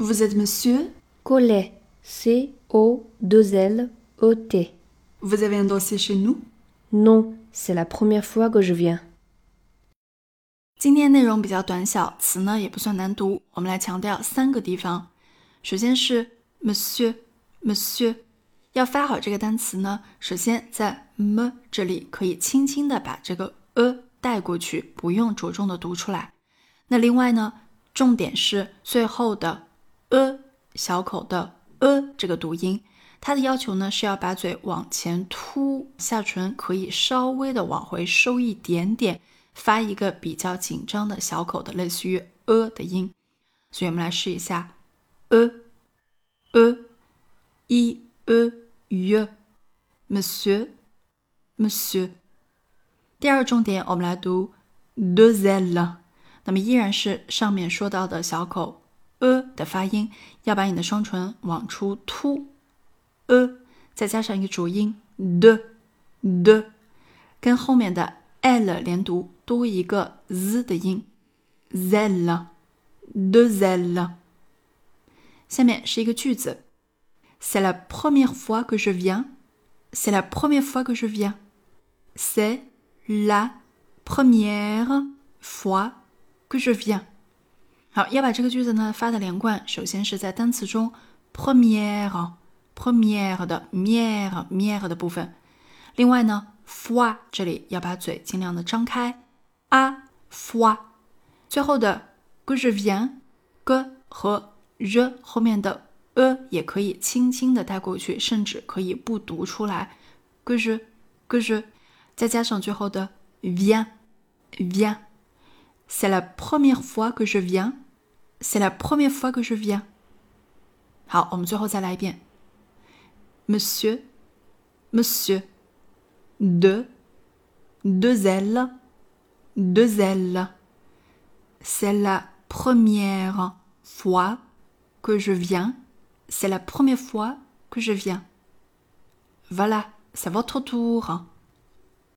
Vous êtes monsieur Collet. C-O-2-L-E-T. Vous avez un dossier chez nous Non, c'est la première fois que je viens. 今天内容比较短小，词呢也不算难读。我们来强调三个地方。首先是 Monsieur，Monsieur，要发好这个单词呢，首先在 m 这里可以轻轻的把这个 a 带过去，不用着重的读出来。那另外呢，重点是最后的 a 小口的 a 这个读音，它的要求呢是要把嘴往前凸，下唇可以稍微的往回收一点点。发一个比较紧张的小口的，类似于 a 的音，所以我们来试一下 a a e a u monsieur monsieur。第二个重点，我们来读 de zèle，那么依然是上面说到的小口a 的发音，要把你的双唇往出凸 a，再加上一个主音 de de，跟后面的 l 连读。多一个 z 的音，zèle，de zèle。下面是一个句子，C'est la première fois que je viens. C'est la première fois que je viens. C'est la première fois que je viens. 好，要把这个句子呢发的连贯，首先是在单词中 première，première 的 mière，mière 的部分。另外呢，fois 这里要把嘴尽量的张开。a fois，最后的 que je viens，g 和 r 后面的 e 也可以轻轻的带过去，甚至可以不读出来。que je，que je，再加上最后的 vient，vient viens，viens，c'est la première fois que je viens，c'est la première fois que je viens。好，我们最后再来一遍，Monsieur，Monsieur，de，de de zèle. C'est la première fois que je viens. C'est la première fois que je viens. Voilà, c'est votre tour.